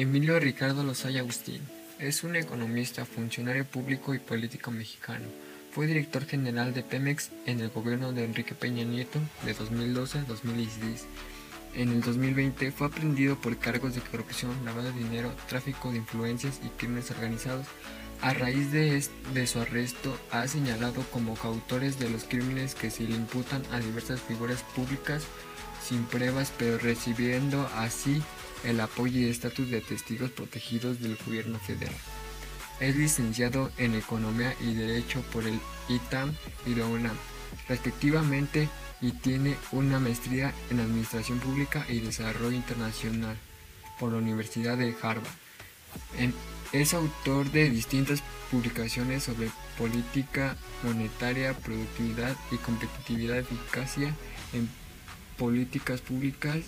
Emilio Ricardo Lozaya Agustín es un economista, funcionario público y político mexicano. Fue director general de Pemex en el gobierno de Enrique Peña Nieto de 2012 a 2016. En el 2020 fue aprendido por cargos de corrupción, lavado de dinero, tráfico de influencias y crímenes organizados. A raíz de, de, su arresto, ha señalado como coautores de los crímenes que se le imputan a diversas figuras públicas sin pruebas, pero recibiendo así el apoyo y estatus de testigos protegidos del gobierno federal. Es licenciado en Economía y Derecho por el ITAM y la UNAM, respectivamente, y tiene una maestría en Administración Pública y Desarrollo Internacional por la Universidad de Harvard. es autor de distintas publicaciones sobre política monetaria, productividad y competitividad, eficacia en políticas públicas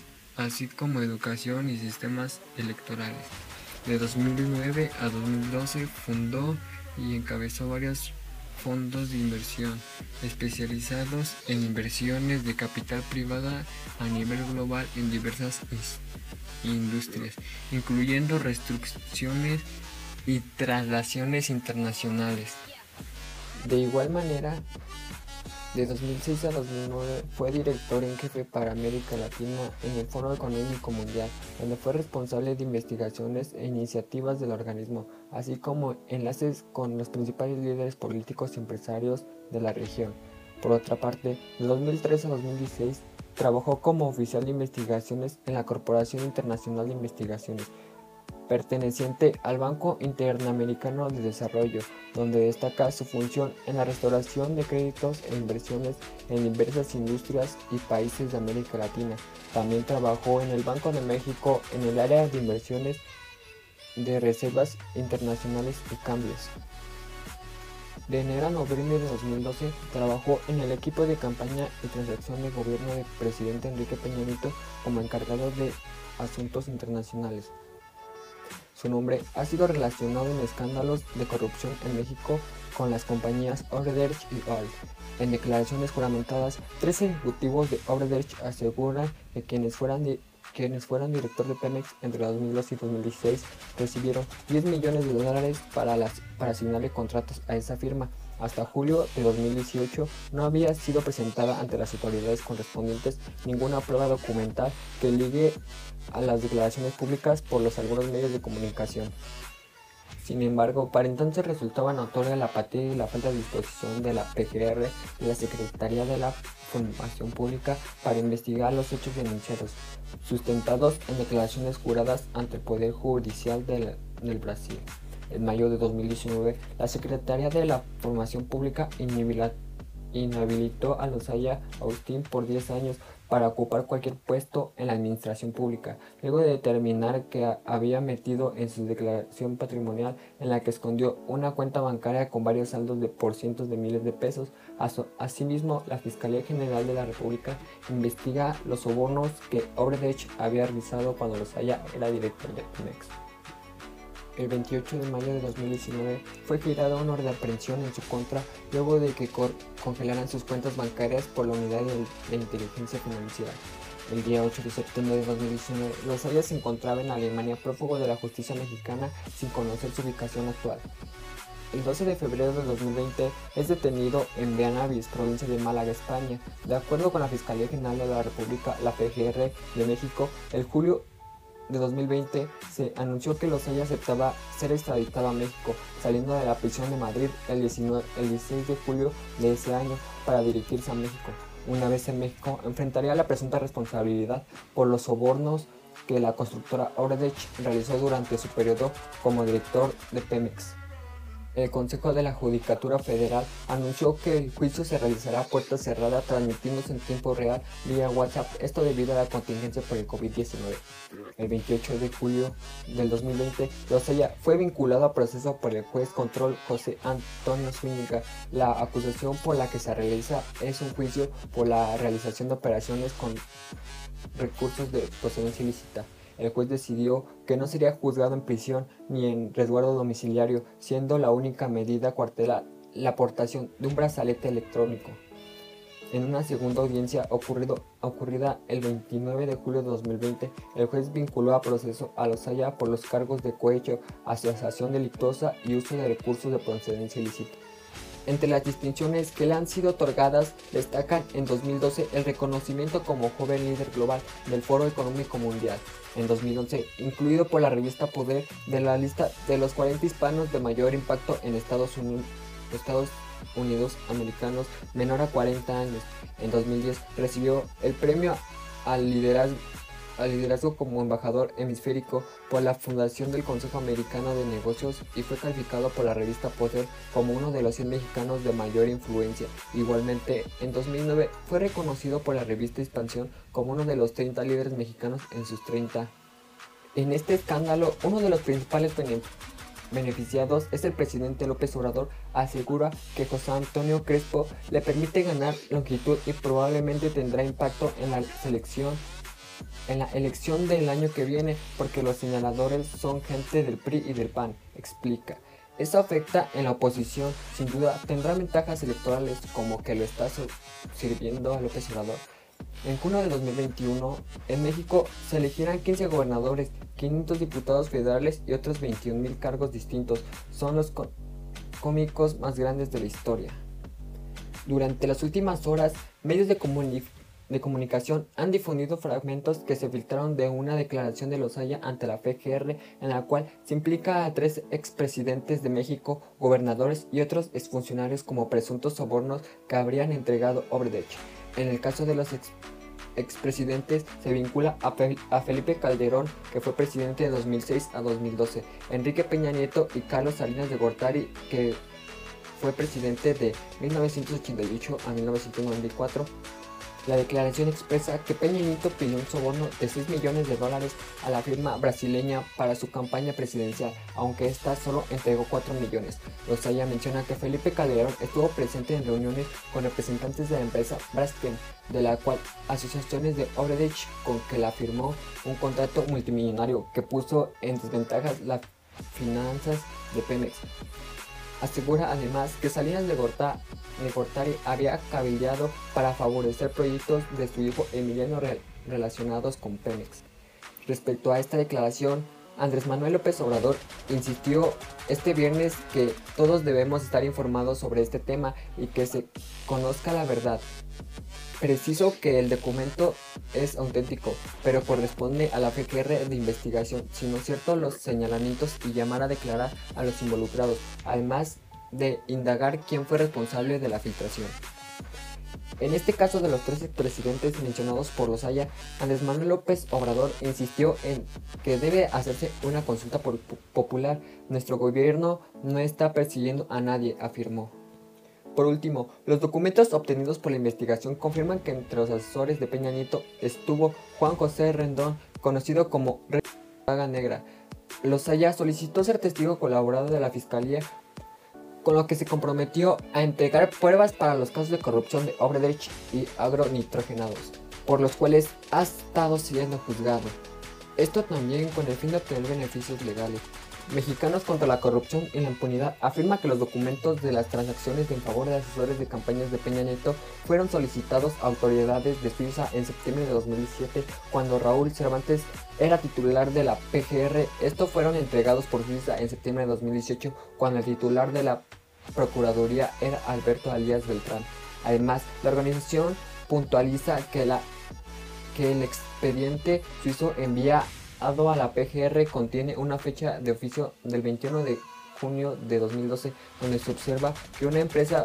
así como educación y sistemas electorales. De 2009 a 2012 fundó y encabezó varios fondos de inversión especializados en inversiones de capital privada a nivel global en diversas industrias, incluyendo restricciones y traslaciones internacionales. De igual manera, de 2006 a 2009 fue director en jefe para América Latina en el Foro Económico Mundial, donde fue responsable de investigaciones e iniciativas del organismo, así como enlaces con los principales líderes políticos y empresarios de la región. Por otra parte, de 2003 a 2016 trabajó como oficial de investigaciones en la Corporación Internacional de Investigaciones, perteneciente al Banco Interamericano de Desarrollo, donde destaca su función en la restauración de créditos e inversiones en diversas industrias y países de América Latina. También trabajó en el Banco de México en el área de inversiones de reservas internacionales y cambios. De enero a noviembre de 2012 trabajó en el equipo de campaña y transacción de gobierno del presidente Enrique Peña Nieto como encargado de asuntos internacionales. Su nombre ha sido relacionado en escándalos de corrupción en México con las compañías Odebrecht y Alt. En declaraciones juramentadas, tres ejecutivos de Odebrecht aseguran que quienes fueran, quienes fueran director de Pemex entre 2002 y 2016 recibieron 10 millones de dólares para, las, para asignarle contratos a esa firma. Hasta julio de 2018 no había sido presentada ante las autoridades correspondientes ninguna prueba documental que ligue a las declaraciones públicas por los algunos medios de comunicación. Sin embargo, para entonces resultaba notoria la apatía y la falta de disposición de la PGR y la Secretaría de la Formación Pública para investigar los hechos denunciados, sustentados en declaraciones juradas ante el Poder Judicial del, del Brasil. En mayo de 2019, la Secretaría de la Formación Pública inhabilitó a Lozaya Austin por 10 años para ocupar cualquier puesto en la administración pública, luego de determinar que había metido en su declaración patrimonial en la que escondió una cuenta bancaria con varios saldos de por cientos de miles de pesos. Asimismo, la Fiscalía General de la República investiga los sobornos que Obredech había realizado cuando Lozaya era director de Pemex el 28 de mayo de 2019 fue girada una orden de aprehensión en su contra luego de que congelaran sus cuentas bancarias por la unidad de, inteligencia financiera. El día 8 de septiembre de 2019, Lozoya se encontraba en Alemania prófugo de la justicia mexicana sin conocer su ubicación actual. El 12 de febrero de 2020 es detenido en Beanavis, provincia de Málaga, España. De acuerdo con la Fiscalía General de la República, la PGR de México, el julio de 2020 se anunció que Lozoya aceptaba ser extraditado a México, saliendo de la prisión de Madrid el, 19, el 16 de julio de ese año para dirigirse a México. Una vez en México, enfrentaría la presunta responsabilidad por los sobornos que la constructora Odebrecht realizó durante su periodo como director de Pemex el Consejo de la Judicatura Federal anunció que el juicio se realizará a puerta cerrada transmitiéndose en tiempo real vía WhatsApp, esto debido a la contingencia por el COVID-19. El 28 de julio del 2020, Rosella fue vinculado a proceso por el juez control José Antonio Zúñiga. La acusación por la que se realiza es un juicio por la realización de operaciones con recursos de procedencia ilícita el juez decidió que no sería juzgado en prisión ni en resguardo domiciliario, siendo la única medida cuartela la aportación de un brazalete electrónico. En una segunda audiencia ocurrida el 29 de julio de 2020, el juez vinculó a proceso a Lozaya por los cargos de cohecho, asociación delictuosa y uso de recursos de procedencia ilícita. Entre las distinciones que le han sido otorgadas destacan en 2012 el reconocimiento como joven líder global del Foro Económico Mundial, en 2011 incluido por la revista Poder de la lista de los 40 hispanos de mayor impacto en Estados Unidos, Estados Unidos americanos menor a 40 años. En 2010 recibió el premio al liderazgo al liderazgo como embajador hemisférico por la Fundación del Consejo Americano de Negocios y fue calificado por la revista Poder como uno de los 100 mexicanos de mayor influencia. Igualmente, en 2009 fue reconocido por la revista Expansión como uno de los 30 líderes mexicanos en sus 30. En este escándalo, uno de los principales beneficiados es el presidente López Obrador, asegura que José Antonio Crespo le permite ganar longitud y probablemente tendrá impacto en la selección en la elección del año que viene porque los señaladores son gente del PRI y del PAN, explica. Eso afecta en la oposición, sin duda tendrá ventajas electorales como que lo está sirviendo a López Obrador. En junio de 2021, en México se elegirán 15 gobernadores, 500 diputados federales y otros 21 mil cargos distintos. Son los cómicos más grandes de la historia. Durante las últimas horas, medios de comunicación de comunicación han difundido fragmentos que se filtraron de una declaración de Lozaya ante la FGR en la cual se implica a tres expresidentes de México, gobernadores y otros exfuncionarios como presuntos sobornos que habrían entregado Obredech. En el caso de los expresidentes se vincula a, a, Felipe Calderón, que fue presidente de 2006 a 2012, Enrique Peña Nieto y Carlos Salinas de Gortari, que fue presidente de 1988 a 1994, la declaración expresa que Peña pidió un soborno de 6 millones de dólares a la firma brasileña para su campaña presidencial, aunque ésta solo entregó 4 millones. Lozaya menciona que Felipe Calderón estuvo presente en reuniones con representantes de la empresa Braskem, de la cual asociaciones de Obredech con que la firmó un contrato multimillonario que puso en desventajas las finanzas de Pemex. Asegura además que Salinas de, Gortari había cabildeado para favorecer proyectos de su hijo Emiliano relacionados con Pemex. Respecto a esta declaración, Andrés Manuel López Obrador insistió este viernes que todos debemos estar informados sobre este tema y que se conozca la verdad. Preciso que el documento es auténtico, pero corresponde a la FGR de investigación, sino cierto los señalamientos y llamar a declarar a los involucrados, además de indagar quién fue responsable de la filtración. En este caso de los tres presidentes mencionados por los Haya, Andrés Manuel López Obrador insistió en que debe hacerse una consulta popular. Nuestro gobierno no está persiguiendo a nadie, afirmó. Por último, los documentos obtenidos por la investigación confirman que entre los asesores de Peña Nieto estuvo Juan José Rendón, conocido como Rey Paga Negra. Lozaya solicitó ser testigo colaborador de la Fiscalía, con lo que se comprometió a entregar pruebas para los casos de corrupción de Obredech y agronitrogenados, por los cuales ha estado siendo juzgado. Esto también con el fin de obtener beneficios legales. Mexicanos contra la corrupción y la impunidad afirma que los documentos de las transacciones en favor de asesores de campañas de Peña Nieto fueron solicitados a autoridades de Suiza en septiembre de 2017 cuando Raúl Cervantes era titular de la PGR. Estos fueron entregados por Suiza en septiembre de 2018 cuando el titular de la Procuraduría era Alberto Alías Beltrán. Además, la organización puntualiza que, la, que el expediente suizo envía a la PGR contiene una fecha de oficio del 21 de junio de 2012 donde se observa que una empresa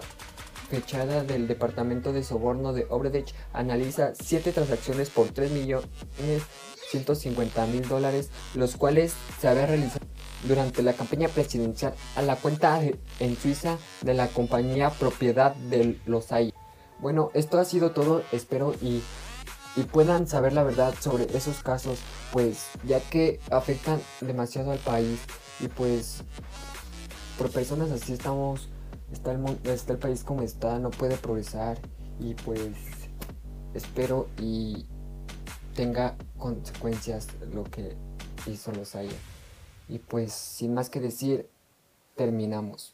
fechada del Departamento de Soborno de Obredech analiza 7 transacciones por 3 millones 150 mil dólares, los cuales se había realizado durante la campaña presidencial a la cuenta en Suiza de la compañía propiedad de los hay. Bueno, esto ha sido todo, espero y y puedan saber la verdad sobre esos casos, pues ya que afectan demasiado al país y pues por personas así estamos, está el, está el país como está, no puede progresar y pues espero y tenga consecuencias lo que hizo los haya. Y pues sin más que decir, terminamos.